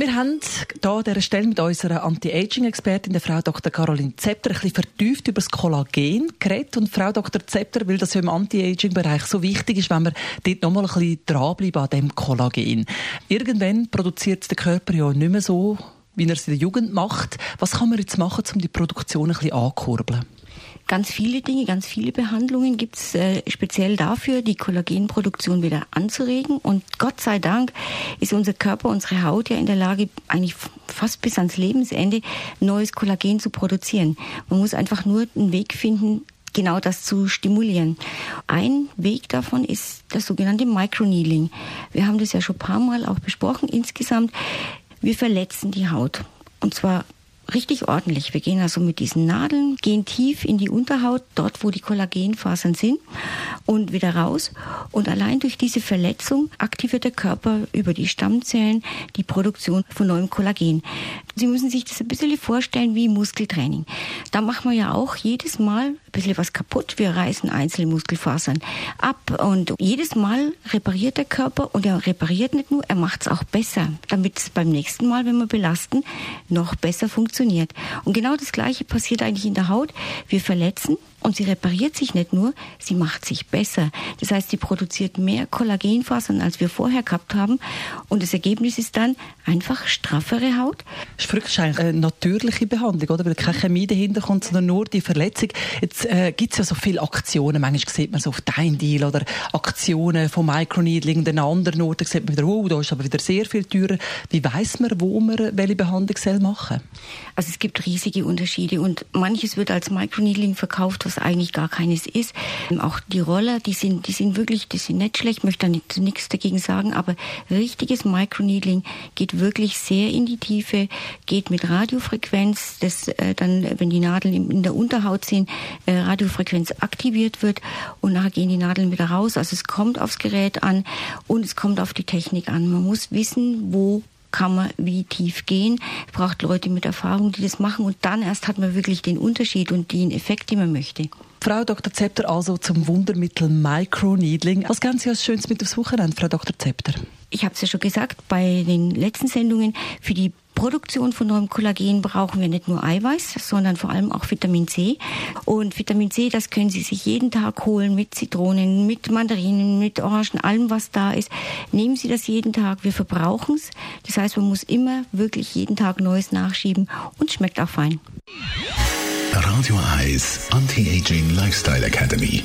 wir haben hier an dieser Stelle mit unserer Anti-Aging-Expertin, der Frau Dr. Caroline Zepter, ein bisschen vertieft über das Kollagen geredet. Und Frau Dr. Zepter, weil das ja im Anti-Aging-Bereich so wichtig ist, wenn wir dort nochmal ein bisschen dranbleiben an dem Kollagen. Irgendwann produziert der Körper ja nicht mehr so, wie er es in der Jugend macht. Was kann man jetzt machen, um die Produktion ein bisschen anzukurbeln? Ganz viele Dinge, ganz viele Behandlungen gibt es äh, speziell dafür, die Kollagenproduktion wieder anzuregen. Und Gott sei Dank ist unser Körper, unsere Haut ja in der Lage, eigentlich fast bis ans Lebensende neues Kollagen zu produzieren. Man muss einfach nur einen Weg finden, genau das zu stimulieren. Ein Weg davon ist das sogenannte Microneedling. Wir haben das ja schon ein paar Mal auch besprochen. Insgesamt, wir verletzen die Haut. Und zwar richtig ordentlich. Wir gehen also mit diesen Nadeln, gehen tief in die Unterhaut, dort wo die Kollagenfasern sind und wieder raus. Und allein durch diese Verletzung aktiviert der Körper über die Stammzellen die Produktion von neuem Kollagen. Sie müssen sich das ein bisschen vorstellen wie Muskeltraining. Da machen wir ja auch jedes Mal ein bisschen was kaputt. Wir reißen einzelne Muskelfasern ab und jedes Mal repariert der Körper und er repariert nicht nur, er macht es auch besser, damit es beim nächsten Mal, wenn wir belasten, noch besser funktioniert. Und genau das Gleiche passiert eigentlich in der Haut. Wir verletzen, und sie repariert sich nicht nur, sie macht sich besser. Das heißt, sie produziert mehr Kollagenfasern, als wir vorher gehabt haben. Und das Ergebnis ist dann einfach straffere Haut. Das ist eigentlich eine natürliche Behandlung, oder? Weil keine Chemie dahinter kommt, sondern nur die Verletzung. Jetzt äh, gibt es ja so viele Aktionen. Manchmal sieht man so auf Dein Deal oder Aktionen von Microneedling, den anderen Orten sieht man wieder, oh, da ist aber wieder sehr viel teurer. Wie weiß man, wo man welche Behandlung soll machen Also es gibt riesige Unterschiede und manches wird als Microneedling verkauft, was eigentlich gar keines ist. Auch die Roller, die sind, die sind wirklich, die sind nicht schlecht, möchte da nichts dagegen sagen, aber richtiges Microneedling geht wirklich sehr in die Tiefe, geht mit Radiofrequenz, das äh, dann, wenn die Nadeln in der Unterhaut sind, äh, Radiofrequenz aktiviert wird und nachher gehen die Nadeln wieder raus. Also es kommt aufs Gerät an und es kommt auf die Technik an. Man muss wissen, wo kann man wie tief gehen. Es braucht Leute mit Erfahrung, die das machen und dann erst hat man wirklich den Unterschied und den Effekt, den man möchte. Frau Dr. Zepter, also zum Wundermittel Microneedling. Was ganz Sie als Schönes mit aufs Wochenende, Frau Dr. Zepter? Ich habe es ja schon gesagt, bei den letzten Sendungen, für die Produktion von neuem Kollagen brauchen wir nicht nur Eiweiß, sondern vor allem auch Vitamin C. Und Vitamin C, das können Sie sich jeden Tag holen mit Zitronen, mit Mandarinen, mit Orangen, allem was da ist. Nehmen Sie das jeden Tag. Wir verbrauchen es. Das heißt, man muss immer wirklich jeden Tag Neues nachschieben und schmeckt auch fein. Radio Eyes Anti-Aging Lifestyle Academy.